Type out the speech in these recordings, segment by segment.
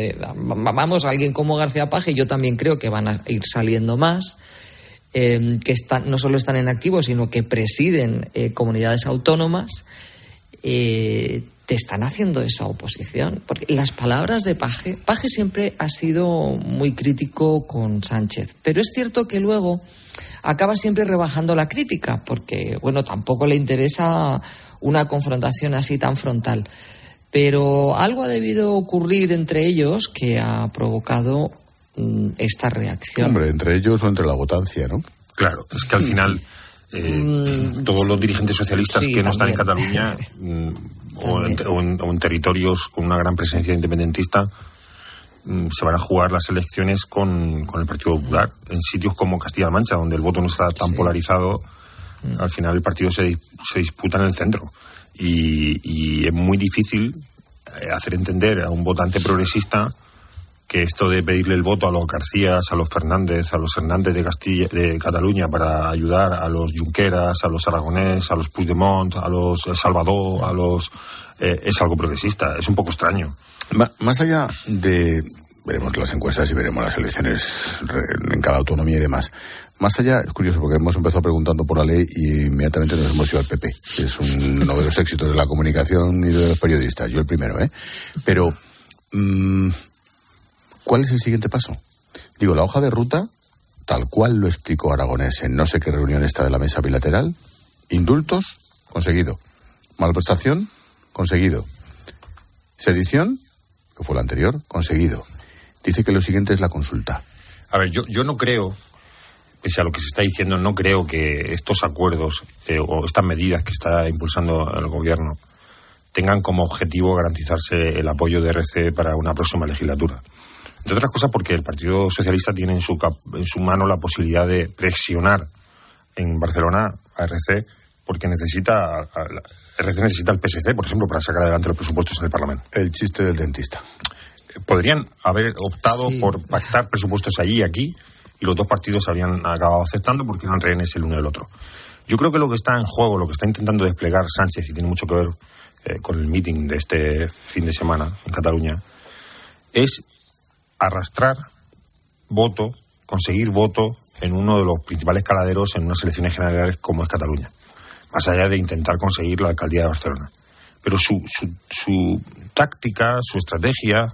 Eh, vamos, alguien como García Paje, yo también creo que van a ir saliendo más. Em, que están, no solo están en activo, sino que presiden eh, comunidades autónomas, eh, te están haciendo esa oposición. Porque las palabras de Paje, Paje siempre ha sido muy crítico con Sánchez, pero es cierto que luego acaba siempre rebajando la crítica, porque, bueno, tampoco le interesa una confrontación así tan frontal. Pero algo ha debido ocurrir entre ellos que ha provocado Mm, esta reacción. Hombre, entre ellos o entre la votancia, ¿no? Claro, es que al final eh, mm, todos los dirigentes socialistas que no están en Cataluña mm, o, en, territorios con una gran presencia independentista se van a jugar las elecciones con, el Partido Popular. En sitios como Castilla-La Mancha, donde el voto no está tan polarizado, al final el partido se, se disputa en el centro. Y, y es muy difícil hacer entender a un votante progresista que esto de pedirle el voto a los Garcías, a los Fernández, a los Hernández de Castilla, de Cataluña para ayudar a los Junqueras, a los Aragonés, a los Puigdemont, a los Salvador, a los eh, es algo progresista, es un poco extraño. más allá de veremos las encuestas y veremos las elecciones en cada autonomía y demás. Más allá, es curioso porque hemos empezado preguntando por la ley y inmediatamente nos hemos ido al PP, que es uno de los éxitos de la comunicación y de los periodistas. Yo el primero, ¿eh? Pero mmm, ¿Cuál es el siguiente paso? Digo, la hoja de ruta, tal cual lo explicó Aragonés en no sé qué reunión está de la mesa bilateral, indultos, conseguido. Malversación, conseguido. Sedición, que fue la anterior, conseguido. Dice que lo siguiente es la consulta. A ver, yo, yo no creo, pese a lo que se está diciendo, no creo que estos acuerdos eh, o estas medidas que está impulsando el gobierno tengan como objetivo garantizarse el apoyo de RC para una próxima legislatura. Entre otras cosas porque el Partido Socialista tiene en su, en su mano la posibilidad de presionar en Barcelona a RC porque necesita RC necesita el PSC, por ejemplo, para sacar adelante los presupuestos en el Parlamento. El chiste del dentista. Podrían haber optado por pactar presupuestos allí y aquí y los dos partidos habrían acabado aceptando porque eran rehenes el uno del otro. Yo creo que lo que está en juego, lo que está intentando desplegar Sánchez, y tiene mucho que ver eh, con el meeting de este fin de semana en Cataluña, es arrastrar voto, conseguir voto en uno de los principales caladeros en unas elecciones generales como es Cataluña, más allá de intentar conseguir la alcaldía de Barcelona. Pero su, su, táctica, su estrategia,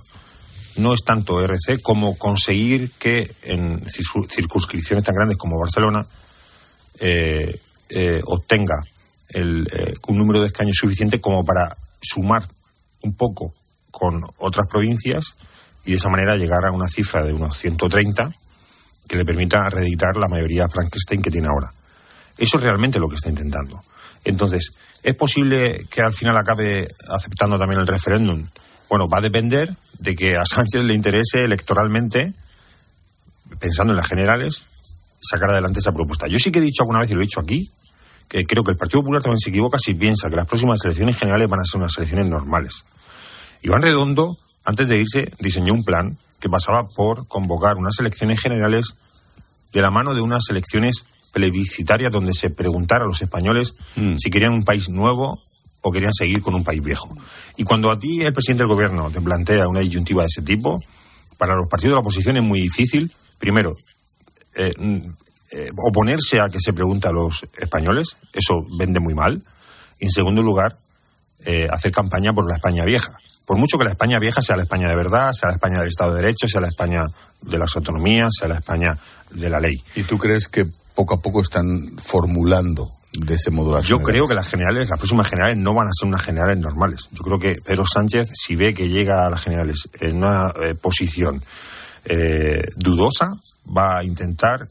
no es tanto RC como conseguir que en circunscripciones tan grandes como Barcelona eh, eh, obtenga el, eh, un número de escaños suficiente como para sumar un poco con otras provincias y de esa manera llegar a una cifra de unos 130 que le permita reeditar la mayoría Frankenstein que tiene ahora. Eso es realmente lo que está intentando. Entonces, ¿es posible que al final acabe aceptando también el referéndum? Bueno, va a depender de que a Sánchez le interese electoralmente, pensando en las generales, sacar adelante esa propuesta. Yo sí que he dicho alguna vez, y lo he dicho aquí, que creo que el Partido Popular también se equivoca si piensa que las próximas elecciones generales van a ser unas elecciones normales. Iván Redondo antes de irse, diseñó un plan que pasaba por convocar unas elecciones generales de la mano de unas elecciones plebiscitarias donde se preguntara a los españoles mm. si querían un país nuevo o querían seguir con un país viejo. Y cuando a ti el presidente del gobierno te plantea una disyuntiva de ese tipo, para los partidos de la oposición es muy difícil, primero, eh, mm, eh, oponerse a que se pregunte a los españoles, eso vende muy mal, y en segundo lugar, eh, hacer campaña por la España vieja por mucho que la España vieja sea la España de verdad, sea la España del Estado de Derecho, sea la España de las autonomías, sea la España de la ley. ¿Y tú crees que poco a poco están formulando de ese modo Yo creo que las generales, las próximas generales no van a ser unas generales normales. Yo creo que Pedro Sánchez, si ve que llega a las generales en una eh, posición eh, dudosa, va a intentar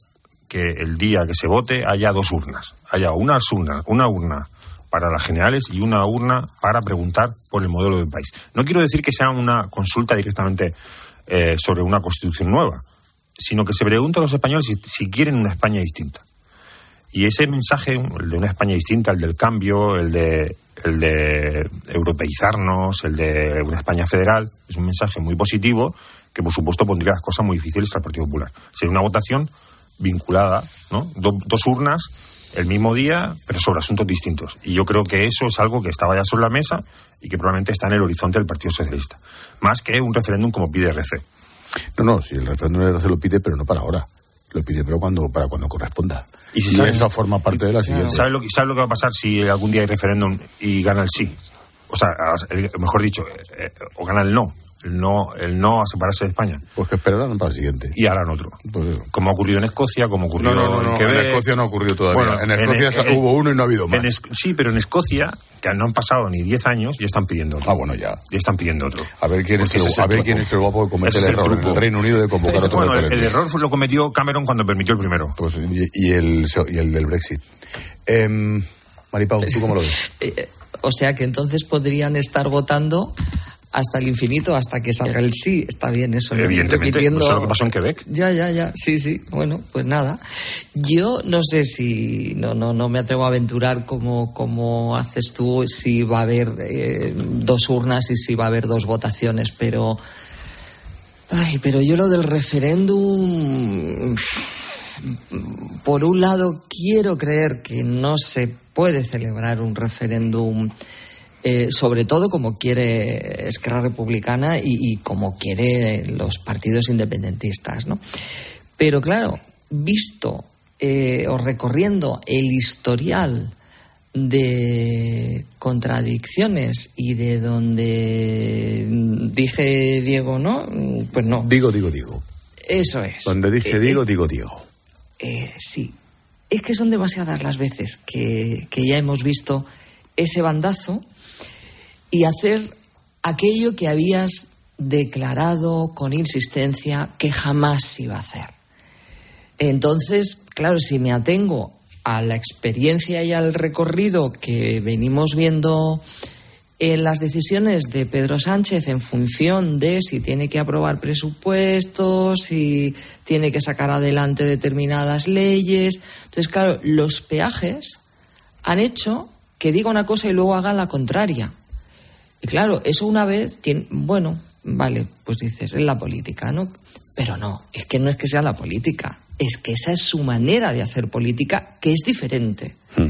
que el día que se vote haya dos urnas. Haya una urna, una urna para las generales y una urna para preguntar por el modelo del país. No quiero decir que sea una consulta directamente eh, sobre una constitución nueva, sino que se pregunta a los españoles si, quieren una España distinta. Y ese mensaje, el de una España distinta, el del cambio, el de, el de europeizarnos, el de una España federal, es un mensaje muy positivo que, por supuesto, pondría las cosas muy difíciles al Partido Popular. Sería una votación vinculada, ¿no? dos urnas el mismo día, pero sobre asuntos distintos. Y yo creo que eso es algo que estaba ya sobre la mesa y que probablemente está en el horizonte del Partido Socialista. más que un referéndum como pide RC. No, no, si el referéndum de RC lo pide, pero no para ahora. Lo pide pero cuando, para cuando corresponda. Y si eso forma parte de la siguiente. ¿Sabes lo, ¿Sabes lo que va a pasar si algún día hay referéndum y gana el sí? O sea, mejor dicho, eh, o gana el no el no, el no a separarse de España. Pues que esperarán para el siguiente. Y harán otro. Pues como ha ocurrido en Escocia, como ocurrió no, no, no, en Quebec. En Escocia no ha ocurrido todavía. en Escocia hubo uno y no ha habido más. sí, pero en Escocia, que no han pasado ni 10 años, ya están pidiendo otro. Ah, bueno, ya. Ya están pidiendo otro. A ver quién, es el, a ver quién es el guapo que comete el error en el Reino Unido de convocar otro Bueno, el, error lo cometió Cameron cuando permitió el primero. Pues, y, el, y el del Brexit. Eh, Maripau, ¿tú cómo lo ves? Eh, o sea que entonces podrían estar votando hasta el infinito, hasta que salga el sí. Está bien eso. Evidentemente, eso es lo que pasó en Quebec. Ya, ya, ya. Sí, sí. Bueno, pues nada. Yo no sé si, no, no, no me atrevo a aventurar como, como haces tú, si va a haber eh, dos urnas y si va a haber dos votaciones, pero... Ay, pero yo lo del referéndum... Por un lado, quiero creer que no se puede celebrar un referéndum eh, sobre todo como quiere Esquerra Republicana y, como quiere los partidos independentistas, ¿no? Pero claro, visto eh, o recorriendo el historial de contradicciones y de donde dije Diego no, pues no. Digo, digo, digo. Eso es. Donde dije eh, digo, digo, digo. sí. Es que son demasiadas las veces que, que ya hemos visto ese bandazo y hacer aquello que habías declarado con insistencia que jamás iba a hacer. Entonces, claro, si me atengo a la experiencia y al recorrido que venimos viendo en las decisiones de Pedro Sánchez en función de si tiene que aprobar presupuestos, si tiene que sacar adelante determinadas leyes. Entonces, claro, los peajes han hecho que diga una cosa y luego haga la contraria. Y claro, eso una vez, tiene, bueno, vale, pues dices, es la política, ¿no? Pero no, es que no es que sea la política, es que esa es su manera de hacer política, que es diferente. Hmm.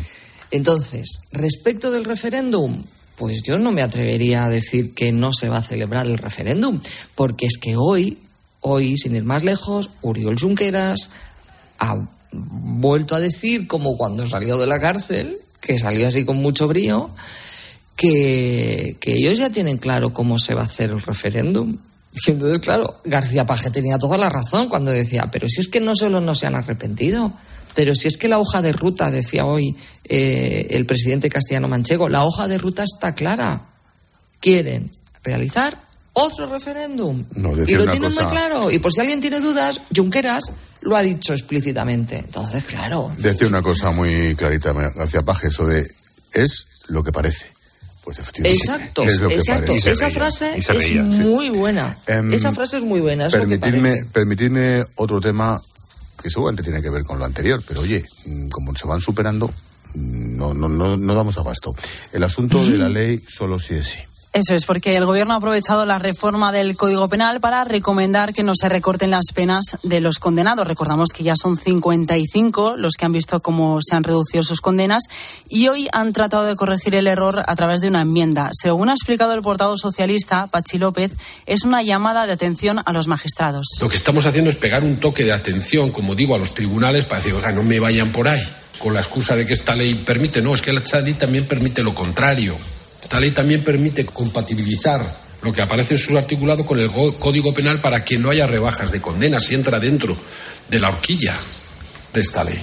Entonces, respecto del referéndum, pues yo no me atrevería a decir que no se va a celebrar el referéndum, porque es que hoy, hoy, sin ir más lejos, Uriol Junqueras ha vuelto a decir, como cuando salió de la cárcel, que salió así con mucho brío, que, ellos ya tienen claro cómo se va a hacer el referéndum. Y entonces, claro, García Paje tenía toda la razón cuando decía, pero si es que no solo no se han arrepentido, pero si es que la hoja de ruta, decía hoy eh, el presidente castellano manchego, la hoja de ruta está clara. Quieren realizar otro referéndum. y lo tienen muy claro. Y por si alguien tiene dudas, Junqueras lo ha dicho explícitamente. Entonces, claro. Decía una cosa muy clarita García Paje, eso de es lo que parece. Pues exacto, exacto. Esa frase es muy buena. Em, Esa frase es muy buena. permitidme, otro tema que seguramente tiene que ver con lo anterior, pero oye, mm, como se van superando, mm, no, no, no, no damos abasto. El asunto de la ley solo sí es sí. Eso es, porque el Gobierno ha aprovechado la reforma del Código Penal para recomendar que no se recorten las penas de los condenados. Recordamos que ya son 55 los que han visto cómo se han reducido sus condenas y hoy han tratado de corregir el error a través de una enmienda. Según ha explicado el portavoz socialista, Pachi López, es una llamada de atención a los magistrados. Lo que estamos haciendo es pegar un toque de atención, como digo, a los tribunales para decir, oiga, no me vayan por ahí con la excusa de que esta ley permite. No, es que esta ley también permite lo contrario. Esta ley también permite compatibilizar lo que aparece en su articulado con el Código Penal para que no haya rebajas de condena si entra dentro de la horquilla de esta ley.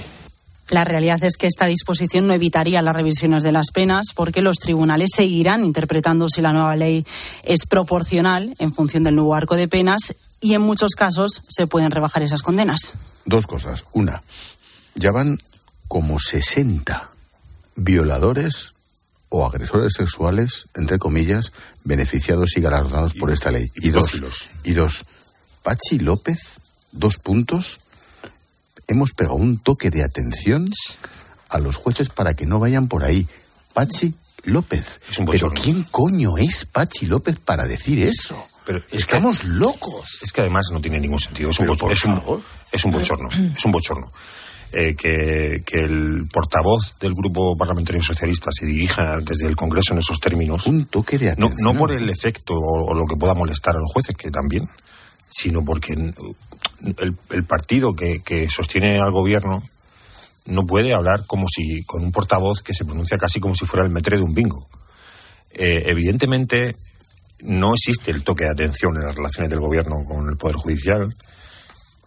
La realidad es que esta disposición no evitaría las revisiones de las penas porque los tribunales seguirán interpretando si la nueva ley es proporcional en función del nuevo arco de penas y en muchos casos se pueden rebajar esas condenas. Dos cosas. Una, ya van como 60 violadores o agresores sexuales, entre comillas, beneficiados y galardonados por esta ley. Y, dos, y dos, Pachi López, dos puntos, hemos pegado un toque de atención a los jueces para que no vayan por ahí. Pachi López. Pero ¿quién coño es Pachi López para decir eso? Pero Estamos locos. Es que además no tiene ningún sentido. Es un, es un, es un bochorno. Es un bochorno. Eh, que, el portavoz del grupo parlamentario socialista se dirija desde el Congreso en esos términos. Un toque de atención. No, por el efecto o, lo que pueda molestar a los jueces, que también, sino porque el, partido que, sostiene al gobierno no puede hablar como si con un portavoz que se pronuncia casi como si fuera el metre de un bingo. Eh, evidentemente no existe el toque de atención en las relaciones del gobierno con el poder judicial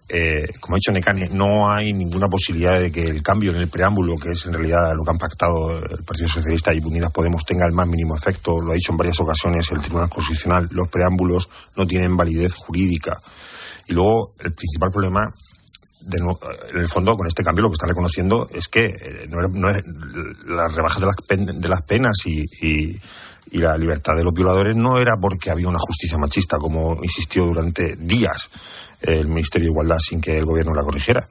eh, como ha dicho Necane, no hay ninguna posibilidad de que el cambio en el preámbulo, que es en realidad lo que han pactado el Partido Socialista y Unidas Podemos, tenga el más mínimo efecto. Lo ha dicho en varias ocasiones el Tribunal Constitucional. Los preámbulos no tienen validez jurídica. Y luego, el principal problema, en el fondo, con este cambio, lo que está reconociendo es que eh, no es, la rebaja de las, de las penas y la libertad de los violadores no era porque había una justicia machista, como insistió durante días el Ministerio de Igualdad sin que el gobierno la corrigiera.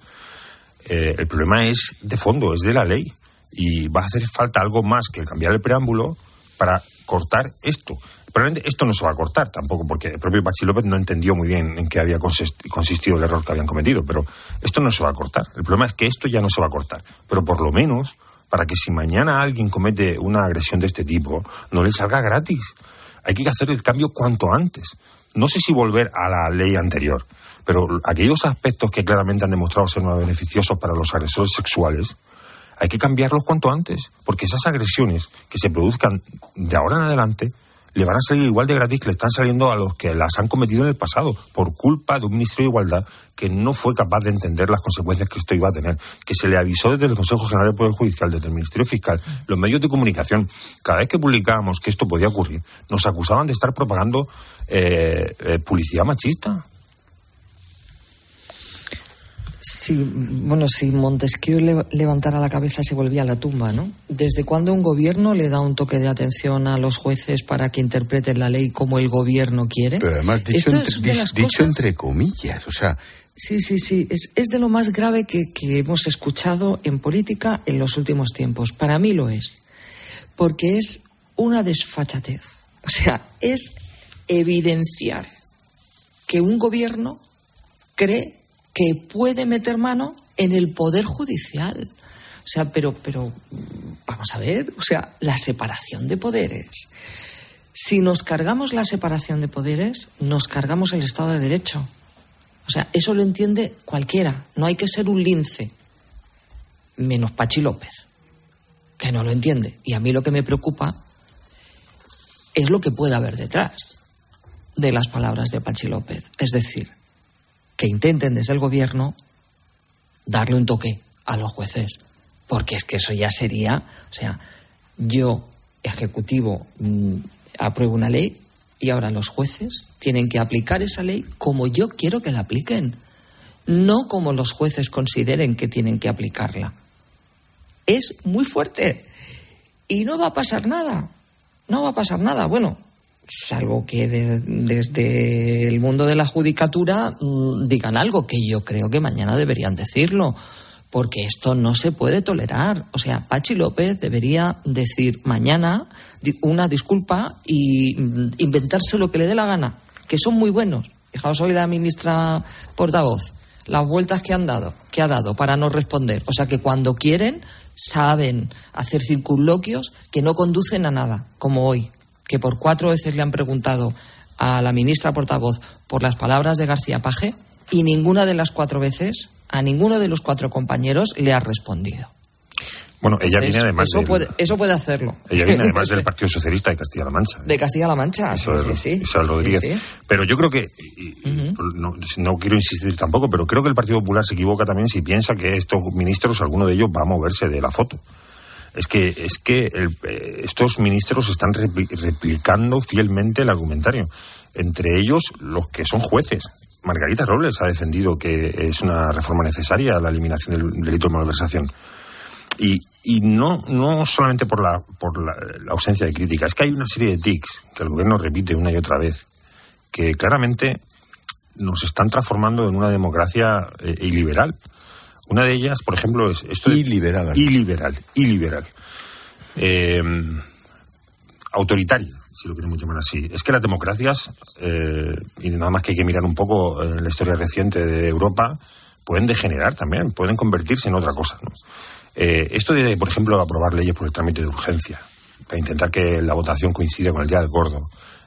Eh, el problema es de fondo, es de la ley. Y va a hacer falta algo más que cambiar el preámbulo para cortar esto. Probablemente esto no se va a cortar tampoco, porque el propio Pachi López no entendió muy bien en qué había consistido el error que habían cometido, pero esto no se va a cortar. El problema es que esto ya no se va a cortar. Pero por lo menos, para que si mañana alguien comete una agresión de este tipo, no le salga gratis. Hay que hacer el cambio cuanto antes. No sé si volver a la ley anterior, pero aquellos aspectos que claramente han demostrado ser más beneficiosos para los agresores sexuales, hay que cambiarlos cuanto antes, porque esas agresiones que se produzcan de ahora en adelante le van a salir igual de gratis que le están saliendo a los que las han cometido en el pasado, por culpa de un Ministerio de Igualdad que no fue capaz de entender las consecuencias que esto iba a tener, que se le avisó desde el Consejo General del Poder Judicial, desde el Ministerio Fiscal, los medios de comunicación. Cada vez que publicábamos que esto podía ocurrir, nos acusaban de estar propagando eh, eh, publicidad machista. Sí, bueno, si Montesquieu levantara la cabeza se volvía a la tumba, ¿no? ¿Desde cuándo un gobierno le da un toque de atención a los jueces para que interpreten la ley como el gobierno quiere? Pero además dicho, entre, comillas, o sea... Sí, sí, sí, es, es de lo más grave que, que hemos escuchado en política en los últimos tiempos. Para mí lo es, porque es una desfachatez. O sea, es evidenciar que un gobierno cree que puede meter mano en el poder judicial. O sea, pero, pero vamos a ver, o sea, la separación de poderes. Si nos cargamos la separación de poderes, nos cargamos el Estado de Derecho. O sea, eso lo entiende cualquiera. No hay que ser un lince. Menos Pachi López, que no lo entiende. Y a mí lo que me preocupa es lo que puede haber detrás de las palabras de Pachi López. Es decir, que intenten desde el gobierno darle un toque a los jueces, porque es que eso ya sería, o sea, yo, ejecutivo, mm, apruebo una ley y ahora los jueces tienen que aplicar esa ley como yo quiero que la apliquen, no como los jueces consideren que tienen que aplicarla. Es muy fuerte y no va a pasar nada, no va a pasar nada. Bueno, salvo que desde el mundo de la judicatura mm, digan algo, que yo creo que mañana deberían decirlo, porque esto no se puede tolerar. O sea, Pachi López debería decir mañana una disculpa y mm, inventarse lo que le dé la gana, que son muy buenos. Fijaos hoy la ministra portavoz, las vueltas que han dado, que ha dado para no responder. O sea que cuando quieren saben hacer circunloquios que no conducen a nada, como hoy que por cuatro veces le han preguntado a la ministra portavoz por las palabras de García Paje y ninguna de las cuatro veces a ninguno de los cuatro compañeros le ha respondido. Bueno, ella viene además. Eso, puede, eso puede hacerlo. Ella viene además del Partido Socialista de Castilla-La Mancha. De Castilla-La Mancha, sí, sí, Rodríguez. Pero yo creo que. no, quiero insistir tampoco, pero creo que el Partido Popular se equivoca también si piensa que estos ministros, alguno de ellos, va a moverse de la foto es que, es que eh, estos ministros están replicando fielmente el argumentario. Entre ellos, los que son jueces. Margarita Robles ha defendido que es una reforma necesaria la eliminación del delito de malversación. Y, y no, no solamente por, la, por la, ausencia de crítica, es que hay una serie de tics que el gobierno repite una y otra vez, que claramente nos están transformando en una democracia eh, iliberal. Una de ellas, por ejemplo, es esto iliberal. Iliberal, iliberal. Eh, autoritaria, si lo queremos llamar así. Es que las democracias, eh, y nada más que hay que mirar un poco en la historia reciente de Europa, pueden degenerar también, pueden convertirse en otra cosa. ¿no? Eh, esto de, por ejemplo, aprobar leyes por el trámite de urgencia, para intentar que la votación coincida con el día del gordo,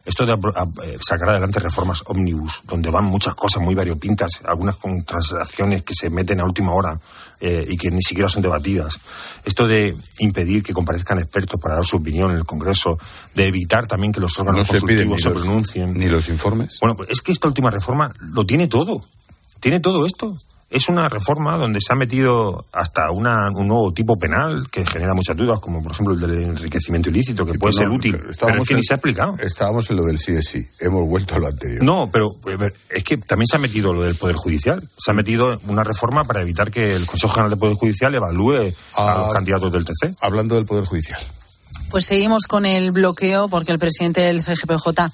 esto de eh, sacar adelante reformas ómnibus, donde van muchas cosas muy variopintas, algunas con transacciones que se meten a última hora eh, y que ni siquiera son debatidas. Esto de impedir que comparezcan expertos para dar su opinión en el Congreso, de evitar también que los órganos no se, se pronuncien. Ni los informes. Bueno, pues es que esta última reforma lo tiene todo. Tiene todo esto es una reforma donde se ha metido hasta una, un nuevo tipo penal que genera muchas dudas, como por ejemplo el del enriquecimiento ilícito, que puede ser útil, pero es que ni se ha explicado. Estábamos en lo del sí es sí, hemos vuelto a lo anterior. No, pero es que también se ha metido lo del Poder Judicial. Se ha metido una reforma para evitar que el Consejo General del Poder Judicial evalúe a los ah, candidatos del TC. Hablando del Poder Judicial. Pues seguimos con el bloqueo porque el presidente del CGPJ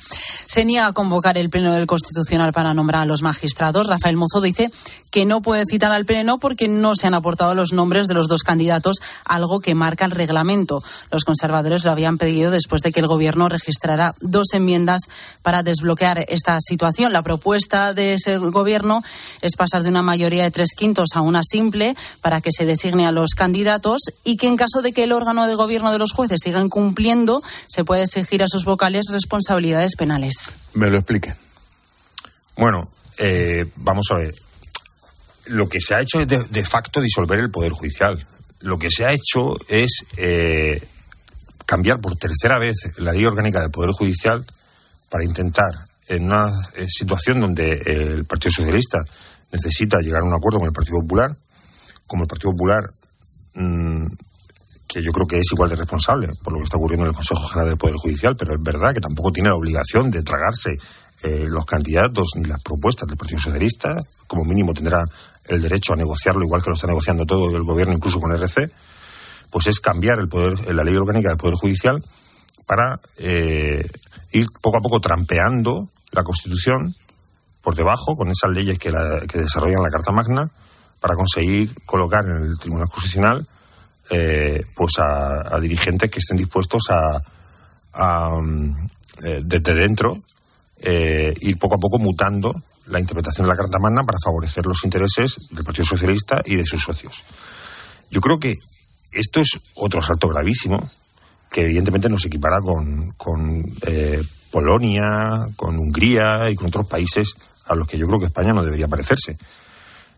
se niega a convocar el Pleno del Constitucional para nombrar a los magistrados. Rafael Mozo dice que no puede citar al Pleno porque no se han aportado los nombres de los dos candidatos, algo que marca el reglamento. Los conservadores lo habían pedido después de que el Gobierno registrara dos enmiendas para desbloquear esta situación. La propuesta de ese Gobierno es pasar de una mayoría de tres quintos a una simple para que se designe a los candidatos y que en caso de que el órgano de gobierno de los jueces siga cumpliendo, se puede exigir a sus vocales responsabilidades penales. Me lo explique. Bueno, eh, vamos a ver. Lo que se ha hecho es de, facto disolver el Poder Judicial. Lo que se ha hecho es eh, cambiar por tercera vez la ley orgánica del Poder Judicial para intentar, en una eh, situación donde el Partido Socialista necesita llegar a un acuerdo con el Partido Popular, como el Partido Popular mm, que yo creo que es igual de responsable por lo que está ocurriendo en el Consejo General del Poder Judicial, pero es verdad que tampoco tiene la obligación de tragarse eh, los candidatos ni las propuestas del Partido Socialista, como mínimo tendrá el derecho a negociarlo igual que lo está negociando todo el gobierno, incluso con RC, pues es cambiar el poder, la ley orgánica del Poder Judicial para eh, ir poco a poco trampeando la Constitución por debajo con esas leyes que, que desarrollan la Carta Magna para conseguir colocar en el Tribunal Constitucional eh, pues a, dirigentes que estén dispuestos a, mm, eh, desde dentro eh, ir poco a poco mutando la interpretación de la Carta Magna para favorecer los intereses del Partido Socialista y de sus socios. Yo creo que esto es otro asalto gravísimo que evidentemente nos equipará con, con Polonia, con Hungría y con otros países a los que yo creo que España no debería parecerse.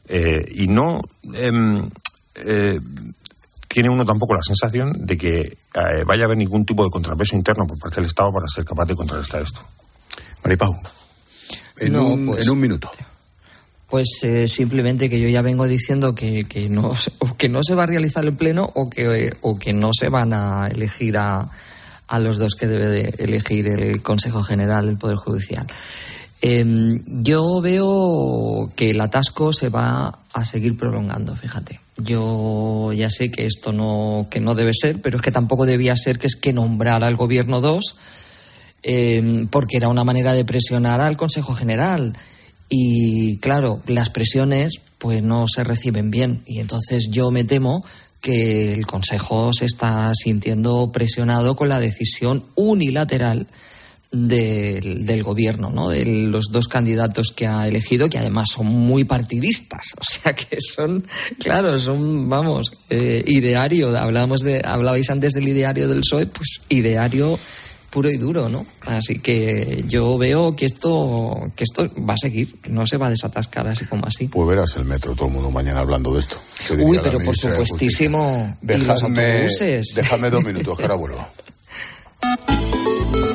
y no em, tiene uno tampoco la sensación de que eh, vaya a haber ningún tipo de contrapeso interno por parte del Estado para ser capaz de contrarrestar esto. Maripau, en, un, pues, en un minuto. Pues eh, simplemente que yo ya vengo diciendo que, que, no, que no se va a realizar el pleno o que, o que no se van a elegir a, a los dos que debe de elegir el Consejo General del Poder Judicial. Em, yo veo que el atasco se va a seguir prolongando, fíjate. Yo ya sé que esto no, que no debe ser, pero es que tampoco debía ser que es que nombrara al gobierno dos, em, porque era una manera de presionar al Consejo General. Y claro, las presiones pues no se reciben bien. Y entonces yo me temo que el Consejo se está sintiendo presionado con la decisión unilateral del, gobierno, ¿no? de los dos candidatos que ha elegido, que además son muy partidistas, o sea que son, claro, son, vamos, eh, ideario, hablábamos de, hablabais antes del ideario del PSOE, pues ideario puro y duro, ¿no? Así que yo veo que esto, que esto va a seguir, no se va a desatascar así como así. Pues verás el metro, todo el mundo mañana hablando de esto. Uy, pero por supuestísimo. ¿Y los autobuses? Déjame dos minutos, que ahora vuelvo.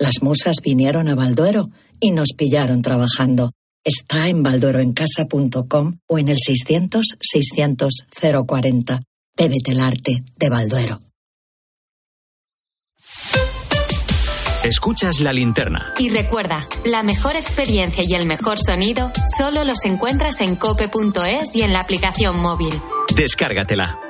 Las musas vinieron a Balduero y nos pillaron trabajando. Está en baldueroencasa.com o en el 600 600 040. Bébete el arte de Balduero. Escuchas la linterna. Y recuerda, la mejor experiencia y el mejor sonido solo los encuentras en cope.es y en la aplicación móvil. Descárgatela.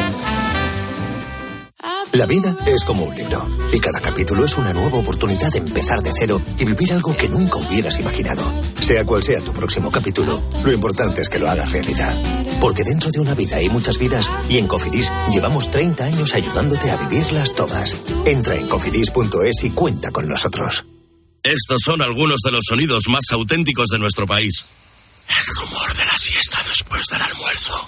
La vida es como un libro y cada capítulo es una nueva oportunidad de empezar de cero y vivir algo que nunca hubieras imaginado. Sea cual sea tu próximo capítulo, lo importante es que lo hagas realidad. Porque dentro de una vida hay muchas vidas y en Cofidis llevamos 30 años ayudándote a vivirlas todas. Entra en cofidis.es y cuenta con nosotros. Estos son algunos de los sonidos más auténticos de nuestro país. El rumor de la siesta después del almuerzo.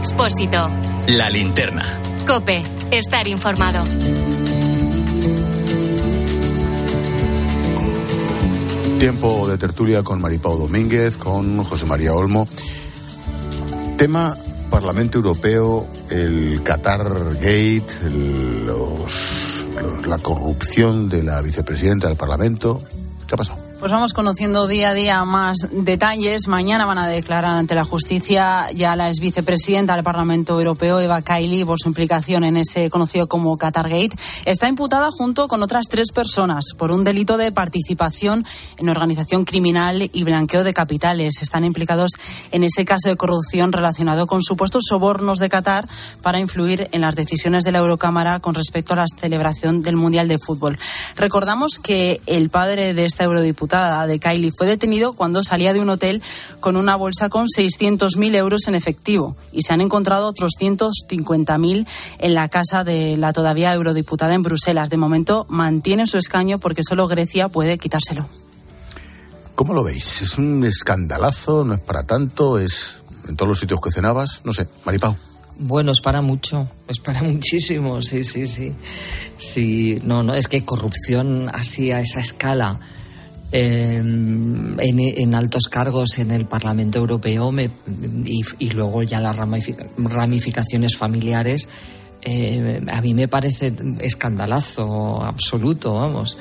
Expósito. La linterna. Cope. Estar informado. Tiempo de tertulia con Maripau Domínguez, con José María Olmo. Tema Parlamento Europeo, el Qatar Gate, los- la corrupción de la vicepresidenta del Parlamento. ¿Qué ha pasado? Pues vamos conociendo día a día más detalles. Mañana van a declarar ante la justicia ya la ex vicepresidenta del Parlamento Europeo, Eva Kaili, por su implicación en ese conocido como Qatargate. Está imputada junto con otras tres personas por un delito de participación en organización criminal y blanqueo de capitales. Están implicados en ese caso de corrupción relacionado con supuestos sobornos de Qatar para influir en las decisiones de la Eurocámara con respecto a la celebración del Mundial de Fútbol. Recordamos que el padre de esta eurodiputada, de Kylie, fue detenido cuando salía de un hotel con una bolsa con 600.000 euros en efectivo y se han encontrado otros 150.000 en la casa de la todavía eurodiputada en Bruselas. De momento mantiene su escaño porque solo Grecia puede quitárselo. ¿Cómo lo veis? ¿Es un escandalazo? ¿No es para tanto? ¿Es en todos los sitios que cenabas? No sé, Maripau. Bueno, es para mucho, es para muchísimo, sí, sí, sí. Sí, no, no, es que corrupción así a esa escala en, altos cargos en el Parlamento Europeo y, luego ya las ramific- ramificaciones familiares, eh, a mí me parece escandalazo absoluto, vamos.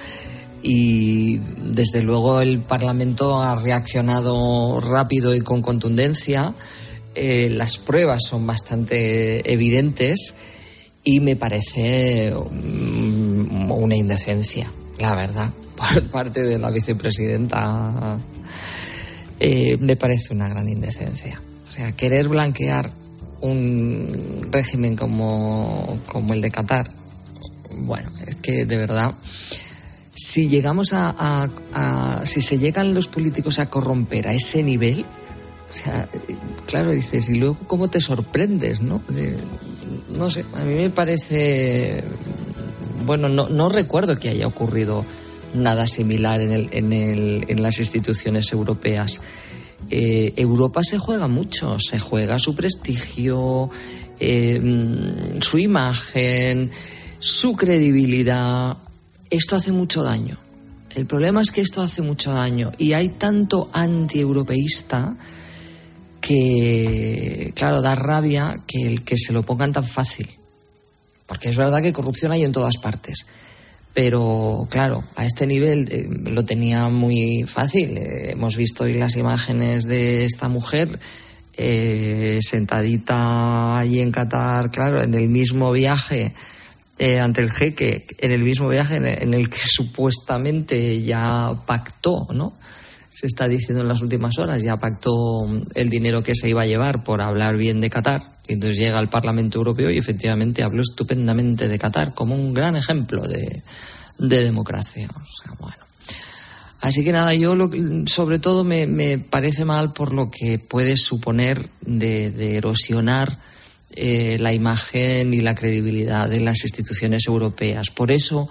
Y desde luego el Parlamento ha reaccionado rápido y con contundencia. Eh, las pruebas son bastante evidentes y me parece mm, una indecencia, la verdad, por parte de la vicepresidenta. Eh, me parece una gran indecencia. O sea, querer blanquear un régimen como, como el de Qatar, bueno, es que de verdad, si llegamos a, a- si se llegan los políticos a corromper a ese nivel, o sea, claro, dices, y luego cómo te sorprendes, ¿no? No sé, a mí me parece, bueno, no, no recuerdo que haya ocurrido nada similar en, el, en, el, en las instituciones europeas. Eh, Europa se juega mucho, se juega su prestigio, eh, mm, su imagen, su credibilidad. Esto hace mucho daño. El problema es que esto hace mucho daño y hay tanto antieuropeísta que, claro, da rabia que el que se lo pongan tan fácil. porque es verdad que corrupción hay en todas partes. Pero claro, a este nivel eh, lo tenía muy fácil. Eh, hemos visto hoy las imágenes de esta mujer eh, sentadita allí en Qatar, claro, en el mismo viaje ante el jeque, en el mismo viaje en el que supuestamente ya pactó, ¿no? Se está diciendo en las últimas horas, ya pactó el dinero que se iba a llevar por hablar bien de Qatar. Y entonces llega al Parlamento Europeo y efectivamente habló estupendamente de Qatar como un gran ejemplo de, de democracia. Así que nada, yo sobre todo me, me, parece mal por lo que puede suponer de, erosionar eh, la imagen y la credibilidad de las instituciones europeas. Por eso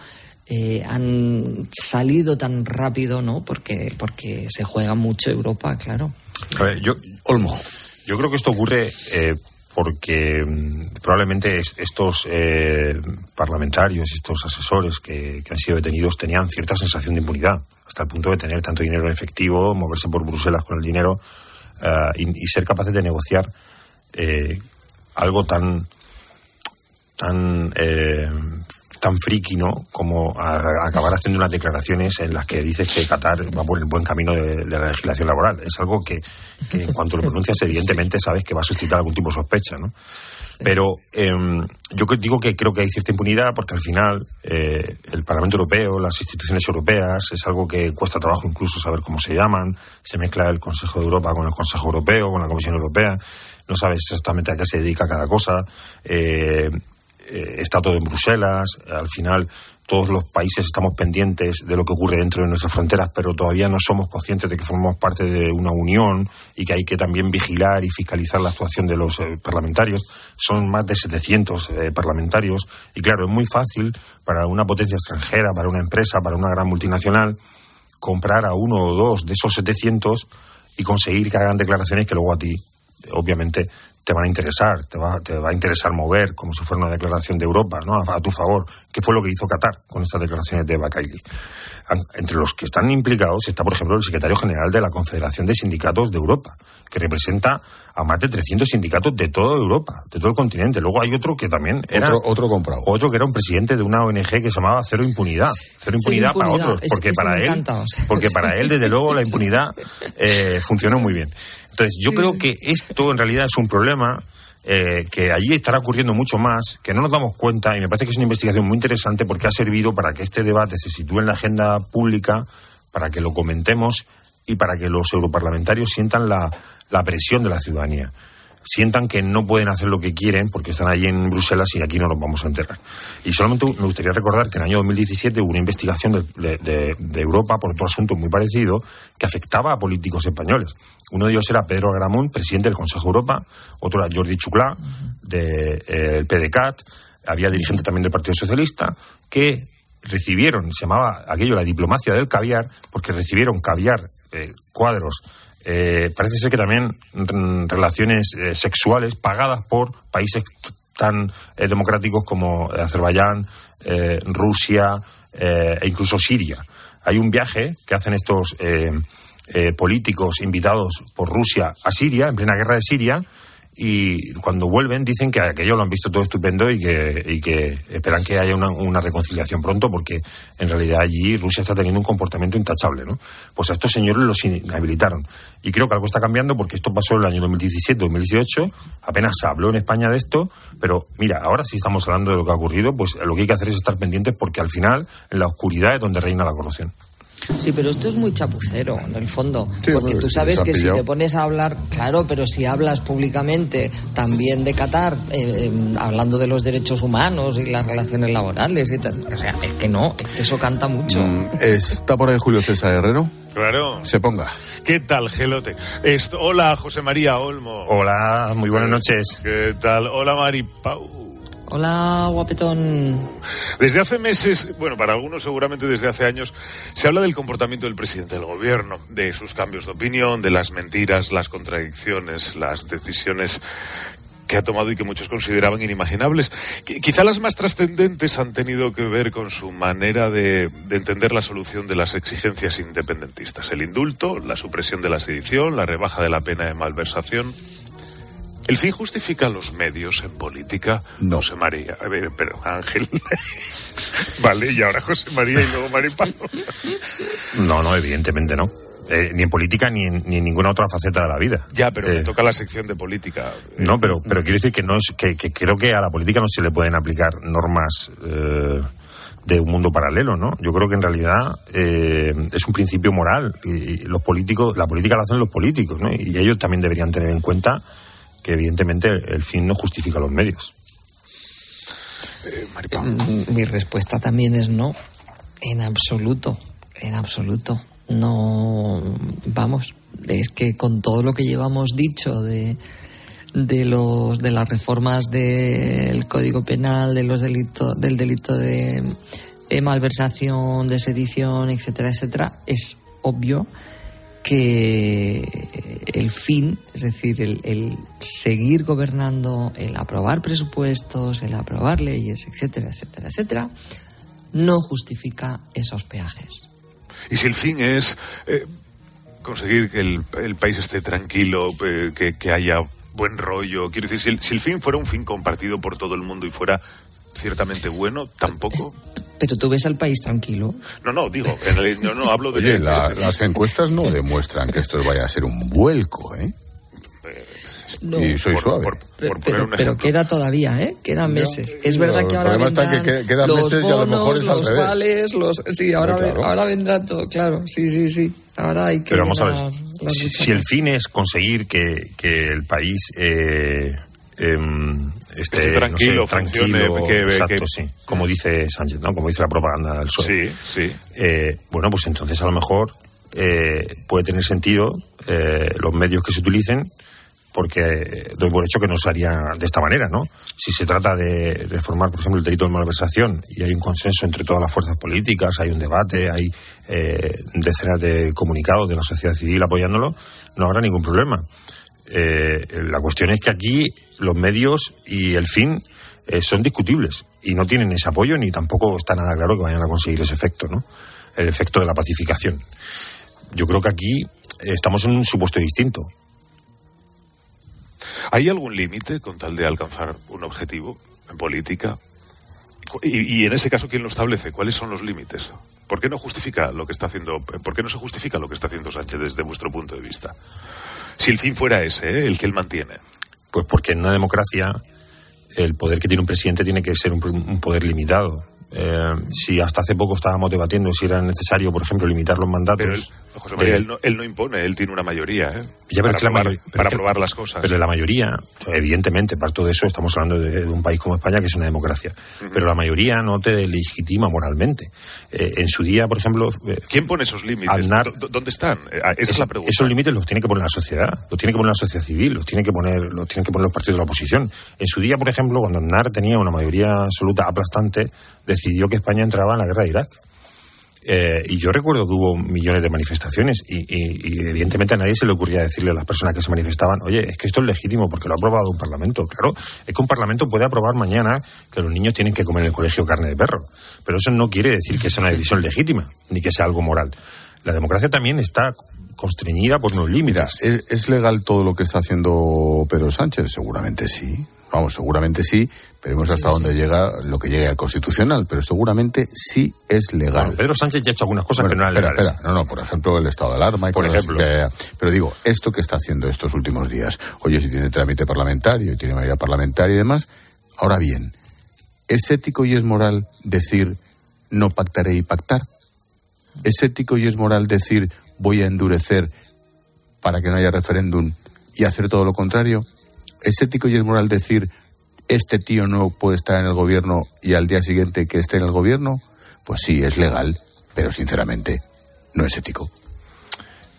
eh, han salido tan rápido, ¿no? Porque, porque se juega mucho Europa, claro. A ver, yo, Olmo, yo creo que esto ocurre eh, porque mm, probablemente estos eh, parlamentarios, estos asesores que, han sido detenidos tenían cierta sensación de impunidad, hasta el punto de tener tanto dinero en efectivo, moverse por Bruselas con el dinero eh, y, ser capaces de negociar eh, algo tan tan tan friki, ¿no? Como acabar haciendo unas declaraciones en las que dices que Qatar va por el buen camino de, la legislación laboral. Es algo que, en cuanto lo pronuncias, evidentemente sabes que va a suscitar algún tipo de sospecha, ¿no? Pero em, yo digo que creo que hay cierta impunidad porque al final eh, el Parlamento Europeo, las instituciones europeas, es algo que cuesta trabajo incluso saber cómo se llaman. Se mezcla el Consejo de Europa con el Consejo Europeo, con la Comisión Europea. No sabes exactamente a qué se dedica cada cosa. Eh, eh, está todo en Bruselas, al final todos los países estamos pendientes de lo que ocurre dentro de nuestras fronteras, pero todavía no somos conscientes de que formamos parte de una unión y que hay que también vigilar y fiscalizar la actuación de los eh, parlamentarios. Son más de 700 eh, parlamentarios y claro, es muy fácil para una potencia extranjera, para una empresa, para una gran multinacional, comprar a uno o dos de esos 700 y conseguir que hagan declaraciones que luego a ti, obviamente, te van a interesar, te va, te va a interesar mover como si fuera una declaración de Europa, ¿no? A, tu favor. ¿Qué fue lo que hizo Qatar con estas declaraciones de Bakaili? Entre los que están implicados está, por ejemplo, el secretario general de la Confederación de Sindicatos de Europa, que representa a más de 300 sindicatos de toda Europa, de todo el continente. Luego hay otro que también era... Otro, otro comprado. Otro que era un presidente de una ONG que se llamaba Cero Impunidad. Cero Impunidad, para otros, porque para él... Porque para él, desde luego, la impunidad eh, funcionó muy bien. Entonces, yo creo que esto en realidad es un problema eh, que allí estará ocurriendo mucho más, que no nos damos cuenta, y me parece que es una investigación muy interesante porque ha servido para que este debate se sitúe en la agenda pública, para que lo comentemos y para que los europarlamentarios sientan la, la presión de la ciudadanía sientan que no pueden hacer lo que quieren porque están allí en Bruselas y aquí no los vamos a enterrar. Y solamente me gustaría recordar que en el año 2017 hubo una investigación de, Europa por otro asunto muy parecido que afectaba a políticos españoles. Uno de ellos era Pedro Agramón, presidente del Consejo de Europa, otro era Jordi Chuclá, del de, eh, PDCAT, había dirigente también del Partido Socialista, que recibieron, se llamaba aquello la diplomacia del caviar, porque recibieron caviar, eh, cuadros eh, parece ser que también mm, relaciones eh, sexuales pagadas por países tan eh, democráticos como Azerbaiyán, Rusia e incluso Siria. Hay un viaje que hacen estos políticos invitados por Rusia a Siria, en plena guerra de Siria, y cuando vuelven dicen que aquello lo han visto todo estupendo y que, y que esperan que haya una, reconciliación pronto porque en realidad allí Rusia está teniendo un comportamiento intachable, ¿no? Pues a estos señores los inhabilitaron. Y creo que algo está cambiando porque esto pasó en el año 2017-2018, apenas se habló en España de esto, pero mira, ahora sí estamos hablando de lo que ha ocurrido, pues lo que hay que hacer es estar pendientes porque al final en la oscuridad es donde reina la corrupción. Sí, pero esto es muy chapucero, en el fondo. porque tú sabes que si te pones a hablar, claro, pero si hablas públicamente también de Qatar, eh, eh, hablando de los derechos humanos y las relaciones laborales y tal, o sea, es que no, es que eso canta mucho. Mm, ¿Está por ahí Julio César Herrero? Claro. Se ponga. ¿Qué tal, Gelote? hola, José María Olmo. Hola, muy buenas noches. ¿Qué tal? Hola, Mari Pau. Hola, guapetón. Desde hace meses, bueno, para algunos seguramente desde hace años, se habla del comportamiento del presidente del gobierno, de sus cambios de opinión, de las mentiras, las contradicciones, las decisiones que ha tomado y que muchos consideraban inimaginables. Quizá las más trascendentes han tenido que ver con su manera de, de, entender la solución de las exigencias independentistas. El indulto, la supresión de la sedición, la rebaja de la pena de malversación ¿El fin justifica los medios en política? No. José María. pero Ángel. vale, y ahora José María y luego Maripalo. no, no, evidentemente no. Eh, ni en política ni en, ni en, ninguna otra faceta de la vida. Ya, pero eh, me toca la sección de política. No, pero, pero quiero decir que no es que, que creo que a la política no se le pueden aplicar normas eh, de un mundo paralelo, ¿no? Yo creo que en realidad eh, es un principio moral y, y, los políticos, la política la hacen los políticos, ¿no? Y ellos también deberían tener en cuenta que evidentemente el fin no justifica los medios. Eh, Mi respuesta también es no, en absoluto, en absoluto. No, vamos, es que con todo lo que llevamos dicho de, de los de las reformas del Código Penal, de los delitos, del delito de eh, malversación, de sedición, etcétera, etcétera, es obvio que el fin, es decir, el, el, seguir gobernando, el aprobar presupuestos, el aprobar leyes, etcétera, etcétera, etcétera, no justifica esos peajes. Y si el fin es eh, conseguir que el, el, país esté tranquilo, eh, que, que, haya buen rollo, quiero decir, si el, si el fin fuera un fin compartido por todo el mundo y fuera ciertamente bueno, tampoco. Pero tú ves al país tranquilo. No, no, digo, en el, no, no hablo de. Oye, la, las encuestas no demuestran que esto vaya a ser un vuelco, ¿eh? No, y soy por, suave. Por, por pero, pero, queda todavía, ¿eh? Quedan meses. No, es verdad no, que ahora vendrán que qued, quedan los meses bonos, y a lo mejor es los al revés. vales, los... Sí, ahora, claro. ahora vendrá todo, claro. Sí, sí, sí. Ahora hay que... Pero vamos a ver, si, si, el fin es conseguir que, que el país... Eh, eh, esté tranquilo, no sé, tranquilo funcione, que, exacto, que... sí, como dice Sánchez, ¿no? Como dice la propaganda del PSOE. Sí, sí. Eh, bueno, pues entonces a lo mejor eh, puede tener sentido eh, los medios que se utilicen porque doy por hecho que no se haría de esta manera, ¿no? Si se trata de reformar, por ejemplo, el delito de malversación y hay un consenso entre todas las fuerzas políticas, hay un debate, hay eh, decenas de comunicados de la sociedad civil apoyándolo, no habrá ningún problema. Eh, la cuestión es que aquí los medios y el fin eh, son discutibles y no tienen ese apoyo ni tampoco está nada claro que vayan a conseguir ese efecto, ¿no? El efecto de la pacificación. Yo creo que aquí estamos en un supuesto distinto. ¿Hay algún límite con tal de alcanzar un objetivo en política? Y, en ese caso, ¿quién lo establece? ¿Cuáles son los límites? ¿Por qué no justifica lo que está haciendo? ¿Por qué no se justifica lo que está haciendo Sánchez desde vuestro punto de vista? Si el fin fuera ese, ¿eh? el que él mantiene. Pues porque en una democracia el poder que tiene un presidente tiene que ser un, un poder limitado. Eh, si hasta hace poco estábamos debatiendo si era necesario, por ejemplo, limitar los mandatos. José María, de... él, no, él, no, impone, él tiene una mayoría, ¿eh? Ya, para, probar, mayor, para probar las cosas. Pero la mayoría, evidentemente, parto de eso, estamos hablando de, de un país como España que es una democracia. Uh -huh. Pero la mayoría no te legitima moralmente. Eh, en su día, por ejemplo. eh, ¿Quién pone esos límites? Aznar, ¿Dónde están? Esa es, es, la pregunta. Esos límites los tiene que poner la sociedad, los tiene que poner la sociedad civil, los tiene que poner, los tienen que poner los partidos de la oposición. En su día, por ejemplo, cuando Aznar tenía una mayoría absoluta aplastante, decidió que España entraba en la guerra de Irak. Eh, y yo recuerdo que hubo millones de manifestaciones y, evidentemente a nadie se le ocurría decirle a las personas que se manifestaban, oye, es que esto es legítimo porque lo ha aprobado un parlamento. Claro, es que un parlamento puede aprobar mañana que los niños tienen que comer en el colegio carne de perro, pero eso no quiere decir que sea una decisión legítima ni que sea algo moral. La democracia también está constreñida por unos límites. ¿es legal todo lo que está haciendo Pedro Sánchez? Seguramente sí. Vamos, seguramente sí. Veremos hasta sí, dónde sí. llega lo que llegue al constitucional, pero seguramente sí es legal. Bueno, Pedro Sánchez ya ha hecho algunas cosas bueno, que no eran espera, legales. Espera, no, no, por ejemplo, el estado de alarma y por ejemplo. Que, pero digo, esto que está haciendo estos últimos días, oye, si tiene trámite parlamentario y tiene mayoría parlamentaria y demás, ahora bien, ¿es ético y es moral decir no pactaré y pactar? ¿Es ético y es moral decir voy a endurecer para que no haya referéndum y hacer todo lo contrario? ¿Es ético y es moral decir este tío no puede estar en el gobierno y al día siguiente que esté en el gobierno? Pues sí, es legal, pero sinceramente no es ético.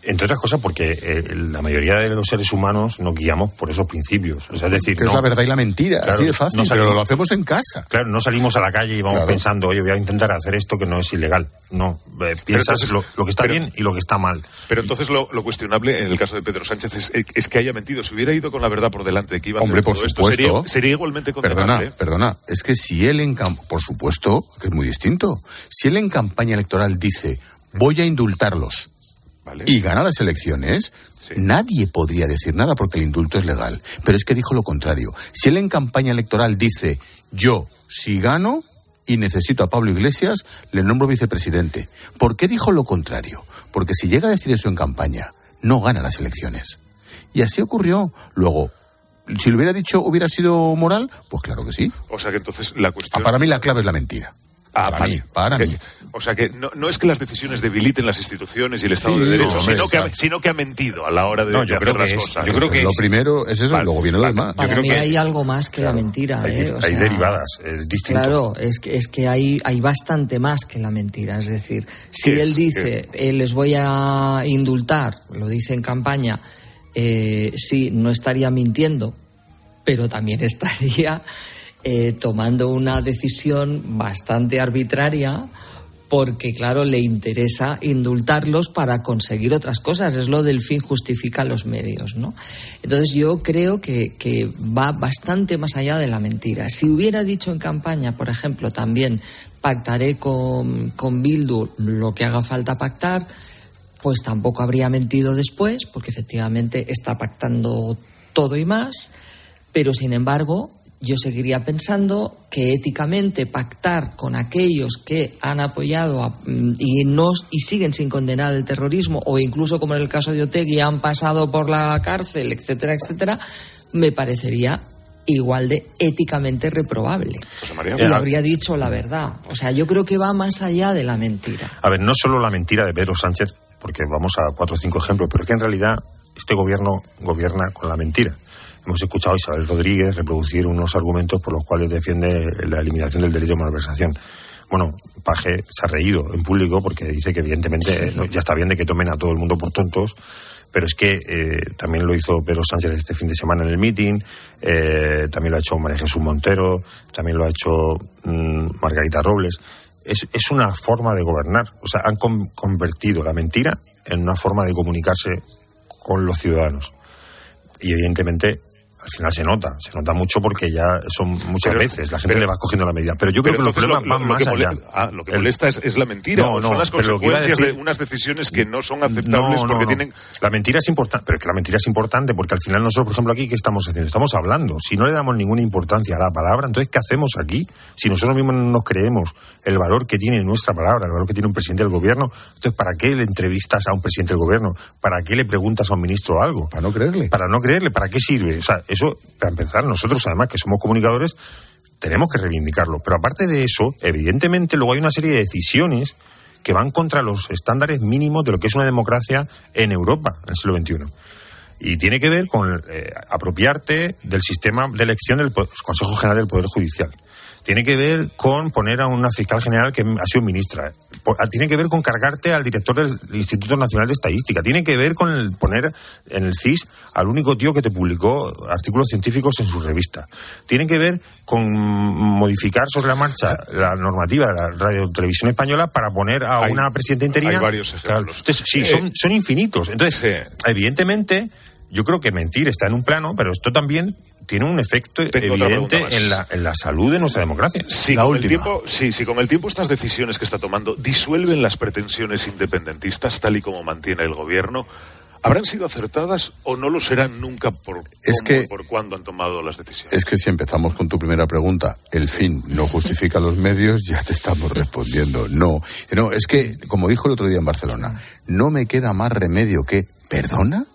Entre otras cosas porque eh, la mayoría de los seres humanos nos guiamos por esos principios. O sea, es decir, que no, es la verdad y la mentira, claro, así de fácil, no salimos, pero lo hacemos en casa. Claro, no salimos a la calle y vamos claro. pensando, oye, voy a intentar hacer esto que no es ilegal. No, eh, piensas entonces, lo, lo, que está pero, bien y lo que está mal. Pero entonces lo, lo, cuestionable en el caso de Pedro Sánchez es, es, que haya mentido. Si hubiera ido con la verdad por delante de que iba a Hombre, hacer por todo supuesto. esto, sería, sería igualmente condenable. Perdona, perdona, es que si él en por supuesto, que es muy distinto, si él en campaña electoral dice, voy a indultarlos, y gana las elecciones, nadie podría decir nada porque el indulto es legal. Pero es que dijo lo contrario. Si él en campaña electoral dice, yo, si gano y necesito a Pablo Iglesias, le nombro vicepresidente. ¿Por qué dijo lo contrario? Porque si llega a decir eso en campaña, no gana las elecciones. Y así ocurrió. Luego, si lo hubiera dicho, hubiera sido moral, pues claro que sí. O sea que entonces la cuestión. Ah, para mí la clave es la mentira. Ah, para, mí, para mí. O sea que no, no, es que las decisiones debiliten las instituciones y el Estado de Derecho, sino, que ha, sino, que ha, mentido a la hora de, no, yo de creo hacer que las es, cosas. Yo creo que lo primero es eso, vale, luego viene lo demás. Para yo creo mí que hay algo más que claro, la mentira. Hay, ¿eh? o hay sea, derivadas, es distinto. Claro, es que, es que hay, hay bastante más que la mentira. Es decir, si él dice, eh, les voy a indultar, lo dice en campaña, eh, sí, no estaría mintiendo, pero también estaría eh, tomando una decisión bastante arbitraria porque, claro, le interesa indultarlos para conseguir otras cosas. Es lo del fin justifica los medios, ¿no? Entonces yo creo que, que va bastante más allá de la mentira. Si hubiera dicho en campaña, por ejemplo, también pactaré con, con Bildu lo que haga falta pactar, pues tampoco habría mentido después, porque efectivamente está pactando todo y más, pero sin embargo yo seguiría pensando que éticamente pactar con aquellos que han apoyado a, y no y siguen sin condenar el terrorismo o incluso como en el caso de Otegui han pasado por la cárcel, etcétera, etcétera, me parecería igual de éticamente reprobable. y habría dicho la verdad. O sea, yo creo que va más allá de la mentira. A ver, no solo la mentira de Pedro Sánchez, porque vamos a cuatro o cinco ejemplos, pero es que en realidad este gobierno gobierna con la mentira. Hemos escuchado a Isabel Rodríguez reproducir unos argumentos por los cuales defiende la eliminación del delito de malversación. Bueno, Paje se ha reído en público porque dice que evidentemente sí. ya está bien de que tomen a todo el mundo por tontos, pero es que eh, también lo hizo Pedro Sánchez este fin de semana en el meeting, eh, también lo ha hecho María Jesús Montero, también lo ha hecho mmm, Margarita Robles. Es, es, una forma de gobernar. O sea, han con, convertido la mentira en una forma de comunicarse con los ciudadanos. Y evidentemente al final se nota, se nota mucho porque ya son muchas pero, veces, la gente pero, le va cogiendo la medida. Pero yo creo que los problemas lo, lo, van más lo allá. Molesta, ah, lo que molesta es, es, la mentira, no, no, son las consecuencias decir, de unas decisiones que no son aceptables no, porque tienen... La mentira es importante, pero es que la mentira es importante porque al final nosotros, por ejemplo, aquí, ¿qué estamos haciendo? Estamos hablando. Si no le damos ninguna importancia a la palabra, entonces, ¿qué hacemos aquí? Si nosotros mismos no nos creemos el valor que tiene nuestra palabra, el valor que tiene un presidente del gobierno, entonces, ¿para qué le entrevistas a un presidente del gobierno? ¿Para qué le preguntas a un ministro algo? Para no creerle. Para no creerle, ¿para qué sirve? O sea, eso, para empezar, nosotros además que somos comunicadores, tenemos que reivindicarlo. Pero aparte de eso, evidentemente luego hay una serie de decisiones que van contra los estándares mínimos de lo que es una democracia en Europa en el siglo XXI. Y tiene que ver con eh, apropiarte del sistema de elección del Consejo General del Poder Judicial. Tiene que ver con poner a una fiscal general que ha sido ministra. Tiene que ver con cargarte al director del Instituto Nacional de Estadística. Tiene que ver con el poner en el CIS al único tío que te publicó artículos científicos en su revista. Tiene que ver con modificar sobre la marcha la normativa de la radio televisión española para poner a hay, una presidenta interina. Hay varios ejemplos. Entonces, sí, son, son infinitos. Entonces, sí. evidentemente, yo creo que mentir está en un plano, pero esto también tiene un efecto Tengo evidente en la, en la, salud de nuestra democracia. Si la con última. El tiempo, sí, si con el tiempo estas decisiones que está tomando disuelven las pretensiones independentistas tal y como mantiene el gobierno, ¿habrán sido acertadas o no lo serán nunca por, es cómo, que, por cuándo han tomado las decisiones? Es que si empezamos con tu primera pregunta, el fin no justifica los medios, ya te estamos respondiendo. No, no, es que, como dijo el otro día en Barcelona, no me queda más remedio que, ¿perdona?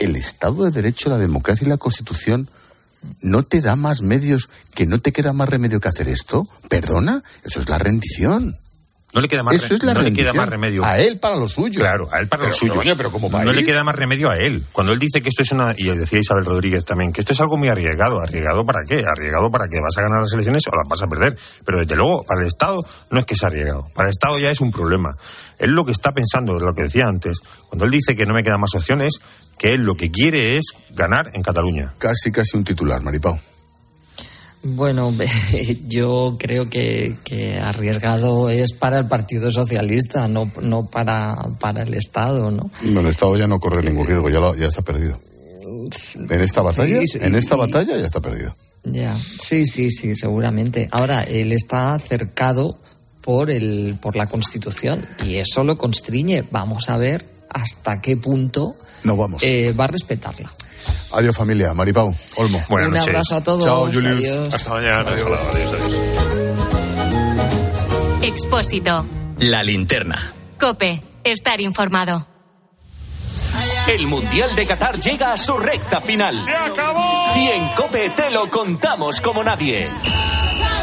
El Estado de Derecho, la democracia y la Constitución ¿No te da más medios que no te queda más remedio que hacer esto? ¿Perdona? Eso es la rendición. No le queda más, Eso es la no le queda más remedio. A él para lo suyo. Claro, a él para Pero, lo suyo. pero como no le queda más remedio a él. Cuando él dice que esto es una. Y decía Isabel Rodríguez también, que esto es algo muy arriesgado. ¿Arriesgado para qué? Arriesgado para que vas a ganar las elecciones o las vas a perder. Pero desde luego, para el Estado no es que sea arriesgado. Para el Estado ya es un problema. Él lo que está pensando, es lo que decía antes, cuando él dice que no me quedan más opciones, que él lo que quiere es ganar en Cataluña. Casi, casi un titular, Maripau. Bueno, yo creo que, que, arriesgado es para el Partido Socialista, no, no para, para el Estado, ¿no? No, el Estado ya no corre ningún riesgo, ya, lo, ya está perdido. En esta batalla, Sí, sí, en esta y- batalla ya está perdido. Ya, sí, sí, sí, seguramente. Ahora, él está cercado por, el, por la Constitución y eso lo constriñe. Vamos a ver hasta qué punto no vamos. Eh, va a respetarla. Adiós familia, Maripau, Olmo. Un abrazo a todos. Chao, Julius. Adiós. Hasta mañana. Adiós, adiós, adiós. Expósito. La linterna. Cope. Estar informado. El Mundial de Qatar llega a su recta final. ¡Se acabó! Y en Cope te lo contamos como nadie.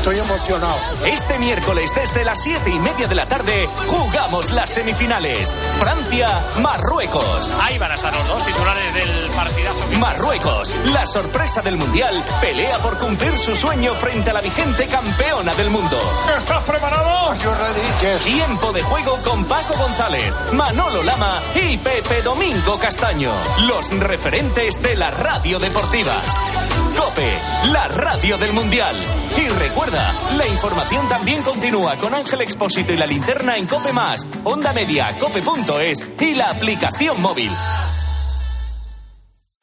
Estoy emocionado. Este miércoles desde las 7 y media de la tarde jugamos las semifinales. Francia, Marruecos. Ahí van a estar los dos titulares del partidazo. Marruecos, la sorpresa del Mundial, pelea por cumplir su sueño frente a la vigente campeona del mundo. ¿Estás preparado? Yo ready, yes. Tiempo de juego con Paco González, Manolo Lama y Pepe Domingo Castaño. Los referentes de la radio deportiva. Cope, la radio del Mundial. Y recuerda, la información también continúa con Ángel Expósito y la linterna en Cope Más, Onda Media, Cope.es y la aplicación móvil.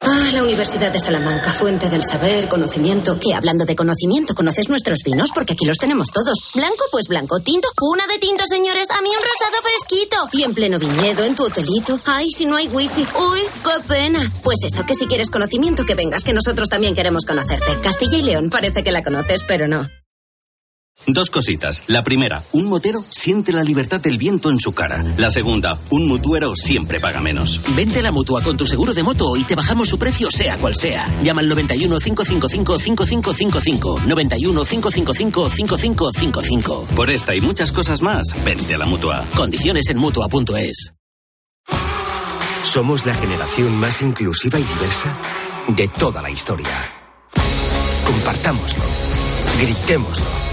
Ah, la Universidad de Salamanca, fuente del saber, conocimiento. Que hablando de conocimiento, ¿conoces nuestros vinos? Porque aquí los tenemos todos. Blanco, pues blanco. Tinto, una de tinto, señores. A mí un rosado fresquito. Y en pleno viñedo, en tu hotelito. Ay, si no hay wifi. Uy, qué pena. Pues eso, que si quieres conocimiento, que vengas, que nosotros también queremos conocerte. Castilla y León, parece que la conoces, pero no. Dos cositas. La primera, un motero siente la libertad del viento en su cara. La segunda, un mutuero siempre paga menos. Vente a la mutua con tu seguro de moto y te bajamos su precio, sea cual sea. Llama al 91 555 5555. 91 555 5555. Por esta y muchas cosas más, vente a la mutua. Condiciones en mutua.es. Somos la generación más inclusiva y diversa de toda la historia. Compartámoslo. Gritémoslo.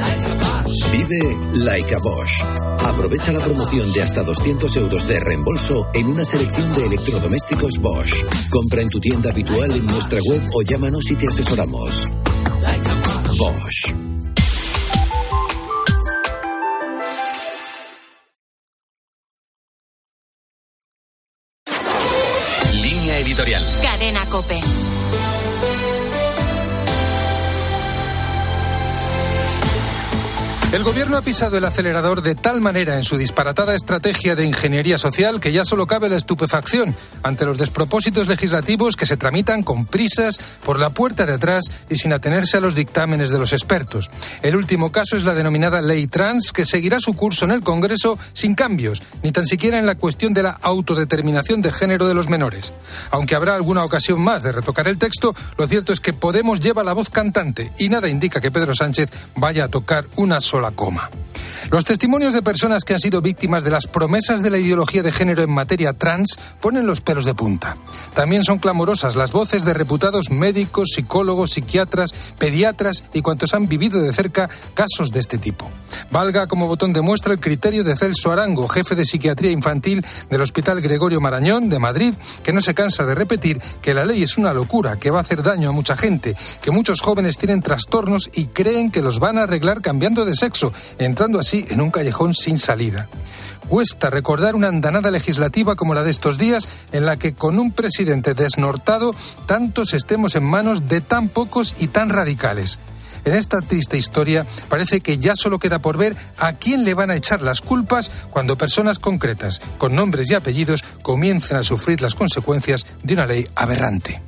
Vive Like a Bosch. Aprovecha la promoción de hasta 200 euros de reembolso en una selección de electrodomésticos Bosch. Compra en tu tienda habitual en nuestra web o llámanos y te asesoramos. Bosch. Línea editorial. Cadena Cope. El gobierno ha pisado el acelerador de tal manera en su disparatada estrategia de ingeniería social que ya solo cabe la estupefacción ante los despropósitos legislativos que se tramitan con prisas por la puerta de atrás y sin atenerse a los dictámenes de los expertos. El último caso es la denominada ley trans que seguirá su curso en el Congreso sin cambios, ni tan siquiera en la cuestión de la autodeterminación de género de los menores. Aunque habrá alguna ocasión más de retocar el texto, lo cierto es que Podemos lleva la voz cantante y nada indica que Pedro Sánchez vaya a tocar una sola la coma. Los testimonios de personas que han sido víctimas de las promesas de la ideología de género en materia trans ponen los pelos de punta. También son clamorosas las voces de reputados médicos, psicólogos, psiquiatras, pediatras y cuantos han vivido de cerca casos de este tipo. Valga como botón de muestra el criterio de Celso Arango, jefe de psiquiatría infantil del Hospital Gregorio Marañón de Madrid, que no se cansa de repetir que la ley es una locura, que va a hacer daño a mucha gente, que muchos jóvenes tienen trastornos y creen que los van a arreglar cambiando de sexo entrando así en un callejón sin salida. Cuesta recordar una andanada legislativa como la de estos días, en la que con un presidente desnortado tantos estemos en manos de tan pocos y tan radicales. En esta triste historia parece que ya solo queda por ver a quién le van a echar las culpas cuando personas concretas, con nombres y apellidos, comiencen a sufrir las consecuencias de una ley aberrante.